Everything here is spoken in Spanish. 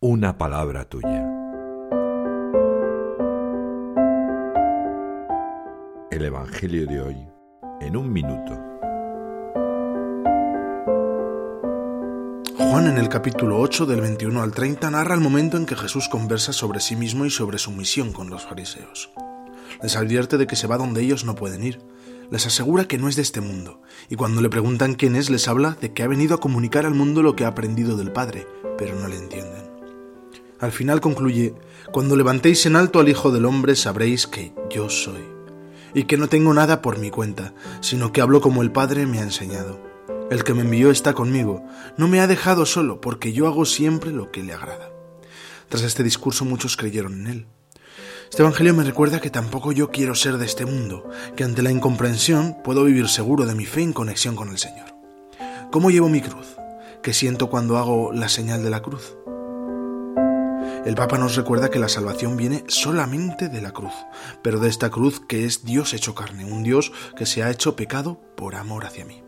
una palabra tuya. El Evangelio de hoy en un minuto. Juan en el capítulo 8 del 21 al 30 narra el momento en que Jesús conversa sobre sí mismo y sobre su misión con los fariseos. Les advierte de que se va donde ellos no pueden ir. Les asegura que no es de este mundo, y cuando le preguntan quién es, les habla de que ha venido a comunicar al mundo lo que ha aprendido del Padre, pero no le entienden. Al final concluye, Cuando levantéis en alto al Hijo del Hombre sabréis que yo soy, y que no tengo nada por mi cuenta, sino que hablo como el Padre me ha enseñado. El que me envió está conmigo, no me ha dejado solo, porque yo hago siempre lo que le agrada. Tras este discurso muchos creyeron en él. Este Evangelio me recuerda que tampoco yo quiero ser de este mundo, que ante la incomprensión puedo vivir seguro de mi fe en conexión con el Señor. ¿Cómo llevo mi cruz? ¿Qué siento cuando hago la señal de la cruz? El Papa nos recuerda que la salvación viene solamente de la cruz, pero de esta cruz que es Dios hecho carne, un Dios que se ha hecho pecado por amor hacia mí.